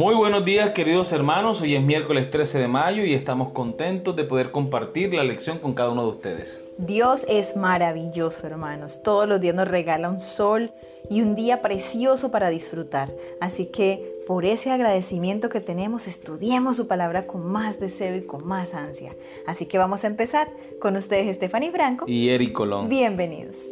Muy buenos días queridos hermanos, hoy es miércoles 13 de mayo y estamos contentos de poder compartir la lección con cada uno de ustedes. Dios es maravilloso hermanos, todos los días nos regala un sol y un día precioso para disfrutar, así que por ese agradecimiento que tenemos estudiemos su palabra con más deseo y con más ansia. Así que vamos a empezar con ustedes Stephanie Franco y Eric Colón. Bienvenidos.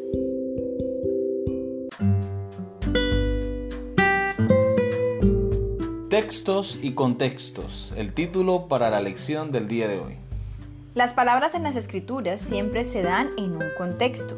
Textos y contextos, el título para la lección del día de hoy. Las palabras en las escrituras siempre se dan en un contexto,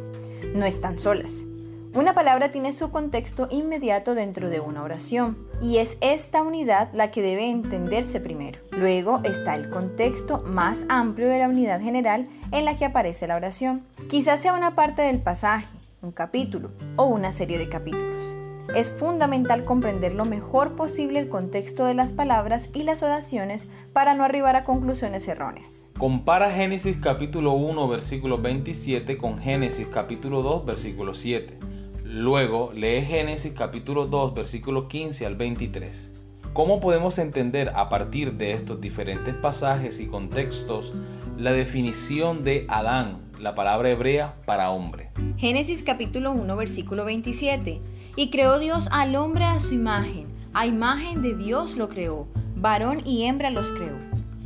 no están solas. Una palabra tiene su contexto inmediato dentro de una oración y es esta unidad la que debe entenderse primero. Luego está el contexto más amplio de la unidad general en la que aparece la oración. Quizás sea una parte del pasaje, un capítulo o una serie de capítulos es fundamental comprender lo mejor posible el contexto de las palabras y las oraciones para no arribar a conclusiones erróneas. Compara Génesis capítulo 1 versículo 27 con Génesis capítulo 2 versículo 7. Luego lee Génesis capítulo 2 versículo 15 al 23. ¿Cómo podemos entender a partir de estos diferentes pasajes y contextos la definición de Adán, la palabra hebrea para hombre? Génesis capítulo 1 versículo 27 y creó Dios al hombre a su imagen, a imagen de Dios lo creó, varón y hembra los creó.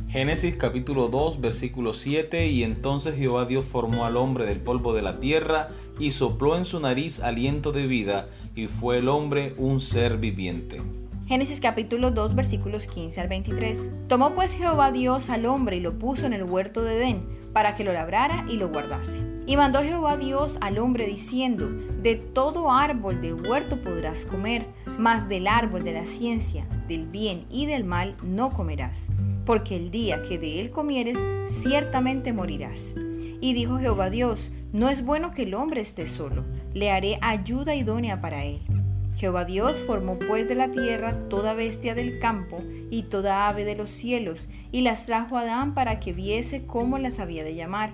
Génesis capítulo 2 versículo 7 Y entonces Jehová Dios formó al hombre del polvo de la tierra y sopló en su nariz aliento de vida y fue el hombre un ser viviente. Génesis capítulo 2 versículos 15 al 23. Tomó pues Jehová Dios al hombre y lo puso en el huerto de Edén para que lo labrara y lo guardase. Y mandó Jehová Dios al hombre diciendo, de todo árbol del huerto podrás comer, mas del árbol de la ciencia, del bien y del mal no comerás, porque el día que de él comieres, ciertamente morirás. Y dijo Jehová Dios, no es bueno que el hombre esté solo, le haré ayuda idónea para él. Jehová Dios formó pues de la tierra toda bestia del campo y toda ave de los cielos, y las trajo a Adán para que viese cómo las había de llamar.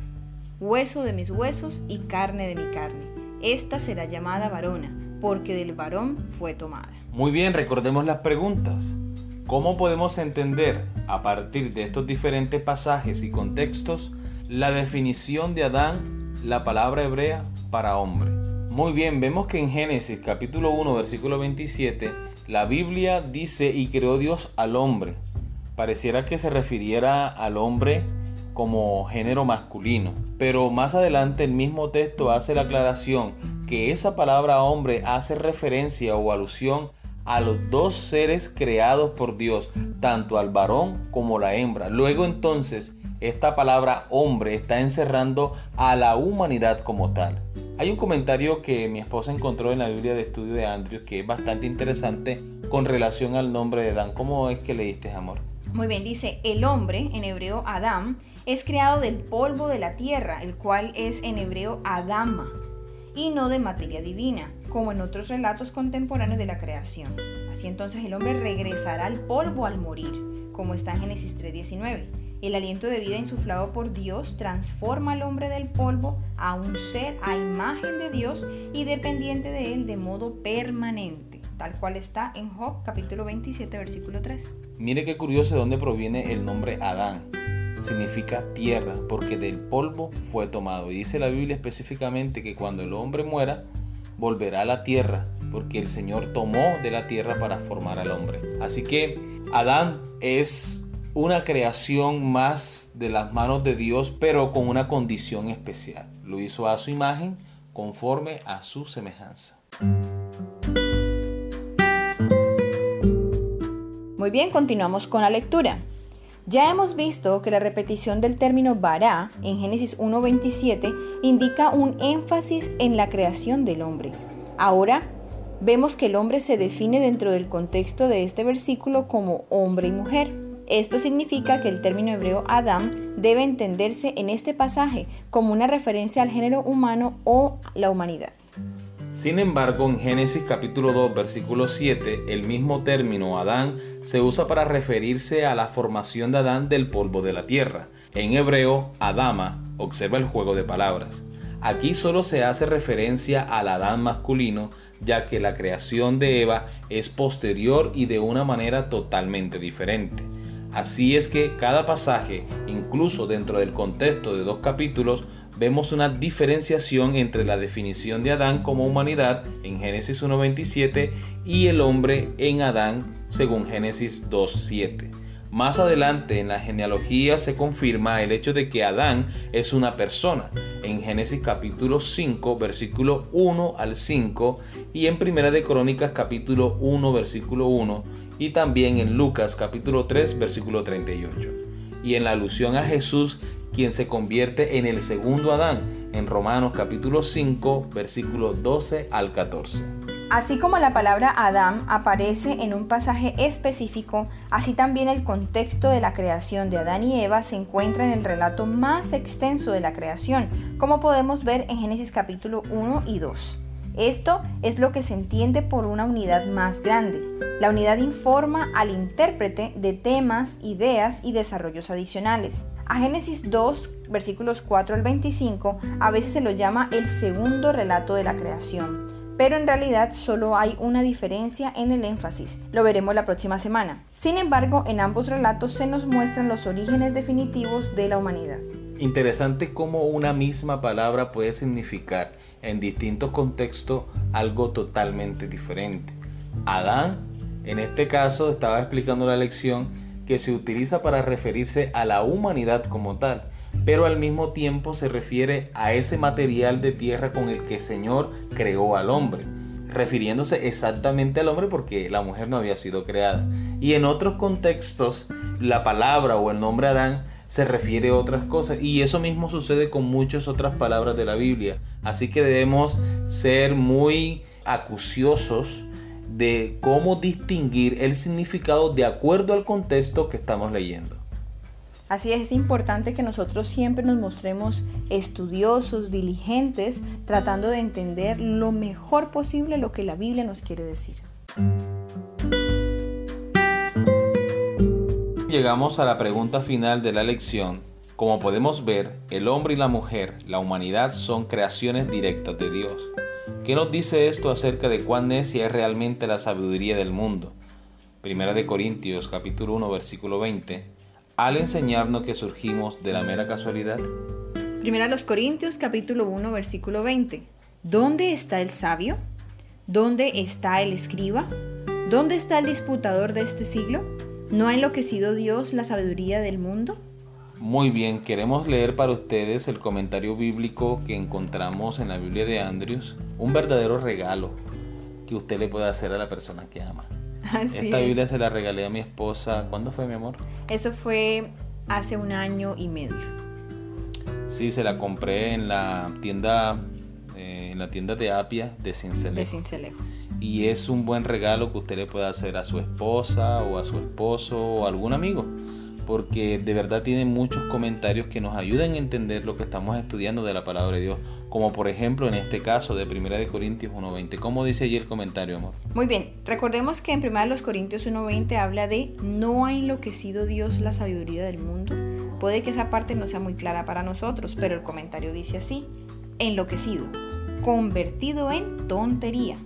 hueso de mis huesos y carne de mi carne. Esta será llamada varona, porque del varón fue tomada. Muy bien, recordemos las preguntas. ¿Cómo podemos entender, a partir de estos diferentes pasajes y contextos, la definición de Adán, la palabra hebrea para hombre? Muy bien, vemos que en Génesis capítulo 1, versículo 27, la Biblia dice y creó Dios al hombre. Pareciera que se refiriera al hombre como género masculino. Pero más adelante el mismo texto hace la aclaración que esa palabra hombre hace referencia o alusión a los dos seres creados por Dios, tanto al varón como la hembra. Luego entonces esta palabra hombre está encerrando a la humanidad como tal. Hay un comentario que mi esposa encontró en la Biblia de estudio de Andrews que es bastante interesante con relación al nombre de Dan. ¿Cómo es que leíste, amor? Muy bien, dice el hombre, en hebreo Adam, es creado del polvo de la tierra, el cual es en hebreo Adama, y no de materia divina, como en otros relatos contemporáneos de la creación. Así entonces el hombre regresará al polvo al morir, como está en Génesis 3.19. El aliento de vida insuflado por Dios transforma al hombre del polvo a un ser a imagen de Dios y dependiente de él de modo permanente, tal cual está en Job capítulo 27 versículo 3. Mire qué curioso de dónde proviene el nombre Adán significa tierra, porque del polvo fue tomado. Y dice la Biblia específicamente que cuando el hombre muera, volverá a la tierra, porque el Señor tomó de la tierra para formar al hombre. Así que Adán es una creación más de las manos de Dios, pero con una condición especial. Lo hizo a su imagen, conforme a su semejanza. Muy bien, continuamos con la lectura. Ya hemos visto que la repetición del término vará en Génesis 1.27 indica un énfasis en la creación del hombre. Ahora, vemos que el hombre se define dentro del contexto de este versículo como hombre y mujer. Esto significa que el término hebreo Adam debe entenderse en este pasaje como una referencia al género humano o la humanidad. Sin embargo, en Génesis capítulo 2, versículo 7, el mismo término Adán se usa para referirse a la formación de Adán del polvo de la tierra. En hebreo, Adama, observa el juego de palabras. Aquí solo se hace referencia al Adán masculino, ya que la creación de Eva es posterior y de una manera totalmente diferente. Así es que cada pasaje, incluso dentro del contexto de dos capítulos, vemos una diferenciación entre la definición de Adán como humanidad en Génesis 1.27 y el hombre en Adán según Génesis 2.7. Más adelante en la genealogía se confirma el hecho de que Adán es una persona, en Génesis capítulo 5 versículo 1 al 5 y en Primera de Crónicas capítulo 1 versículo 1 y también en Lucas capítulo 3 versículo 38. Y en la alusión a Jesús quien se convierte en el segundo Adán en Romanos capítulo 5 versículo 12 al 14. Así como la palabra Adán aparece en un pasaje específico, así también el contexto de la creación de Adán y Eva se encuentra en el relato más extenso de la creación, como podemos ver en Génesis capítulo 1 y 2. Esto es lo que se entiende por una unidad más grande. La unidad informa al intérprete de temas, ideas y desarrollos adicionales. A Génesis 2, versículos 4 al 25, a veces se lo llama el segundo relato de la creación pero en realidad solo hay una diferencia en el énfasis. Lo veremos la próxima semana. Sin embargo, en ambos relatos se nos muestran los orígenes definitivos de la humanidad. Interesante cómo una misma palabra puede significar en distintos contextos algo totalmente diferente. Adán, en este caso, estaba explicando la lección que se utiliza para referirse a la humanidad como tal pero al mismo tiempo se refiere a ese material de tierra con el que el Señor creó al hombre, refiriéndose exactamente al hombre porque la mujer no había sido creada. Y en otros contextos, la palabra o el nombre Adán se refiere a otras cosas y eso mismo sucede con muchas otras palabras de la Biblia. Así que debemos ser muy acuciosos de cómo distinguir el significado de acuerdo al contexto que estamos leyendo. Así es, importante que nosotros siempre nos mostremos estudiosos, diligentes, tratando de entender lo mejor posible lo que la Biblia nos quiere decir. Llegamos a la pregunta final de la lección. Como podemos ver, el hombre y la mujer, la humanidad, son creaciones directas de Dios. ¿Qué nos dice esto acerca de cuán necia es realmente la sabiduría del mundo? Primera de Corintios capítulo 1 versículo 20 al enseñarnos que surgimos de la mera casualidad? Primera los Corintios capítulo 1 versículo 20. ¿Dónde está el sabio? ¿Dónde está el escriba? ¿Dónde está el disputador de este siglo? ¿No ha enloquecido Dios la sabiduría del mundo? Muy bien, queremos leer para ustedes el comentario bíblico que encontramos en la Biblia de Andrews, un verdadero regalo que usted le puede hacer a la persona que ama. Esta Biblia se la regalé a mi esposa. ¿Cuándo fue, mi amor? Eso fue hace un año y medio. Sí, se la compré en la tienda, eh, en la tienda de Apia de Cincelejo. De Cincelejo. Y es un buen regalo que usted le pueda hacer a su esposa o a su esposo o a algún amigo porque de verdad tiene muchos comentarios que nos ayudan a entender lo que estamos estudiando de la palabra de Dios, como por ejemplo en este caso de 1 de Corintios 1:20. ¿Cómo dice allí el comentario, amor? Muy bien, recordemos que en 1 de Corintios 1:20 habla de no ha enloquecido Dios la sabiduría del mundo. Puede que esa parte no sea muy clara para nosotros, pero el comentario dice así: enloquecido, convertido en tontería,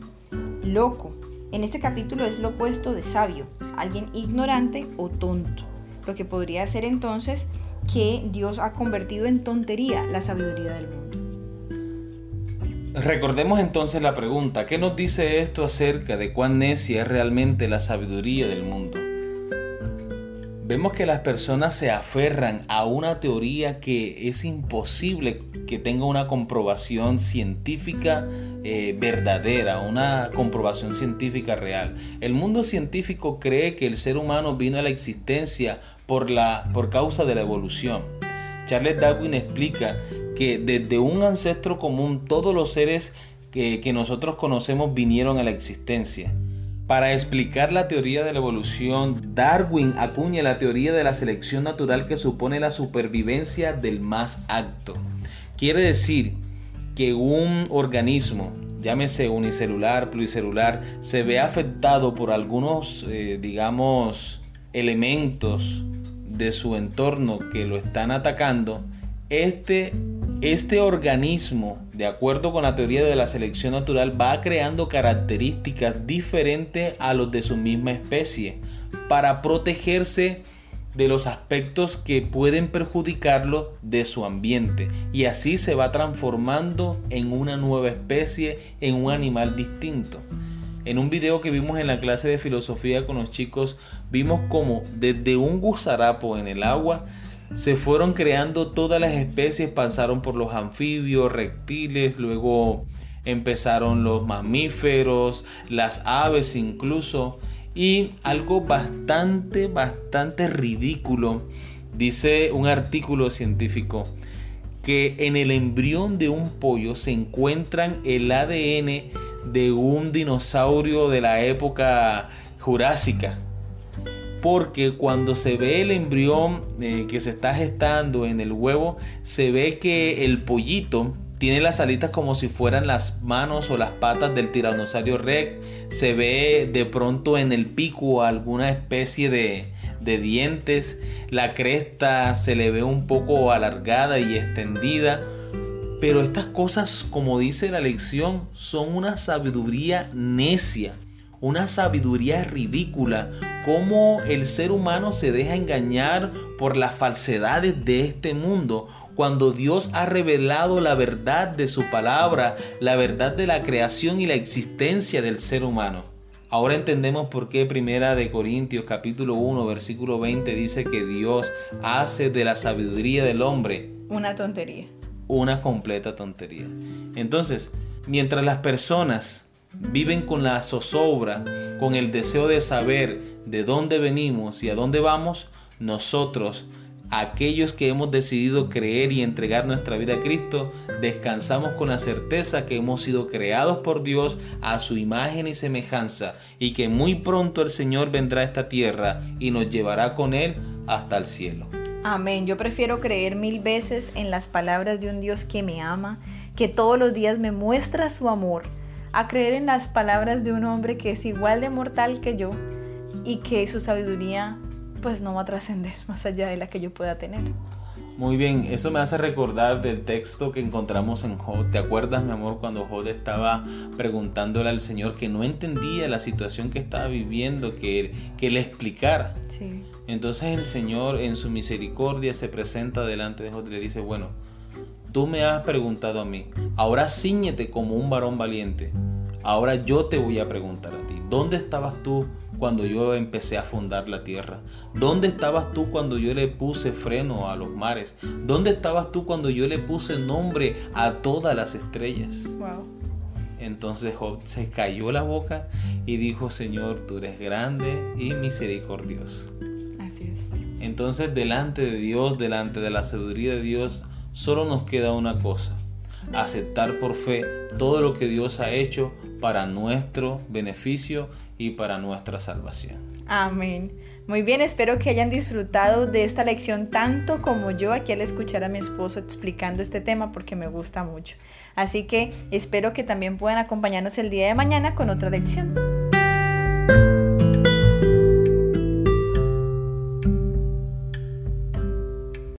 loco. En este capítulo es lo opuesto de sabio, alguien ignorante o tonto lo que podría ser entonces que Dios ha convertido en tontería la sabiduría del mundo. Recordemos entonces la pregunta, ¿qué nos dice esto acerca de cuán necia es realmente la sabiduría del mundo? Vemos que las personas se aferran a una teoría que es imposible que tenga una comprobación científica eh, verdadera, una comprobación científica real. El mundo científico cree que el ser humano vino a la existencia por, la, por causa de la evolución. Charles Darwin explica que desde un ancestro común todos los seres que, que nosotros conocemos vinieron a la existencia. Para explicar la teoría de la evolución, Darwin acuña la teoría de la selección natural que supone la supervivencia del más apto. Quiere decir que un organismo, llámese unicelular, pluricelular, se ve afectado por algunos, eh, digamos, elementos de su entorno que lo están atacando, este este organismo, de acuerdo con la teoría de la selección natural, va creando características diferentes a los de su misma especie para protegerse de los aspectos que pueden perjudicarlo de su ambiente y así se va transformando en una nueva especie, en un animal distinto. En un video que vimos en la clase de filosofía con los chicos, vimos como desde un gusarapo en el agua se fueron creando todas las especies, pasaron por los anfibios, reptiles, luego empezaron los mamíferos, las aves incluso, y algo bastante, bastante ridículo, dice un artículo científico, que en el embrión de un pollo se encuentran el ADN de un dinosaurio de la época jurásica porque cuando se ve el embrión eh, que se está gestando en el huevo, se ve que el pollito tiene las alitas como si fueran las manos o las patas del tiranosaurio rex. Se ve de pronto en el pico alguna especie de, de dientes. La cresta se le ve un poco alargada y extendida. Pero estas cosas, como dice la lección, son una sabiduría necia una sabiduría ridícula, cómo el ser humano se deja engañar por las falsedades de este mundo, cuando Dios ha revelado la verdad de su palabra, la verdad de la creación y la existencia del ser humano. Ahora entendemos por qué Primera de Corintios capítulo 1 versículo 20 dice que Dios hace de la sabiduría del hombre una tontería. Una completa tontería. Entonces, mientras las personas viven con la zozobra, con el deseo de saber de dónde venimos y a dónde vamos, nosotros, aquellos que hemos decidido creer y entregar nuestra vida a Cristo, descansamos con la certeza que hemos sido creados por Dios a su imagen y semejanza y que muy pronto el Señor vendrá a esta tierra y nos llevará con Él hasta el cielo. Amén. Yo prefiero creer mil veces en las palabras de un Dios que me ama, que todos los días me muestra su amor a creer en las palabras de un hombre que es igual de mortal que yo y que su sabiduría pues no va a trascender más allá de la que yo pueda tener. Muy bien, eso me hace recordar del texto que encontramos en Jod. ¿Te acuerdas, mi amor, cuando Jod estaba preguntándole al Señor que no entendía la situación que estaba viviendo, que, que le explicara? Sí. Entonces el Señor en su misericordia se presenta delante de Jod y le dice, bueno, tú me has preguntado a mí, ahora ciñete como un varón valiente. Ahora yo te voy a preguntar a ti, ¿dónde estabas tú cuando yo empecé a fundar la tierra? ¿Dónde estabas tú cuando yo le puse freno a los mares? ¿Dónde estabas tú cuando yo le puse nombre a todas las estrellas? Entonces Job se cayó la boca y dijo, Señor, tú eres grande y misericordioso. Así es. Entonces delante de Dios, delante de la sabiduría de Dios, solo nos queda una cosa, aceptar por fe todo lo que Dios ha hecho para nuestro beneficio y para nuestra salvación. Amén. Muy bien, espero que hayan disfrutado de esta lección tanto como yo aquí al escuchar a mi esposo explicando este tema porque me gusta mucho. Así que espero que también puedan acompañarnos el día de mañana con otra lección.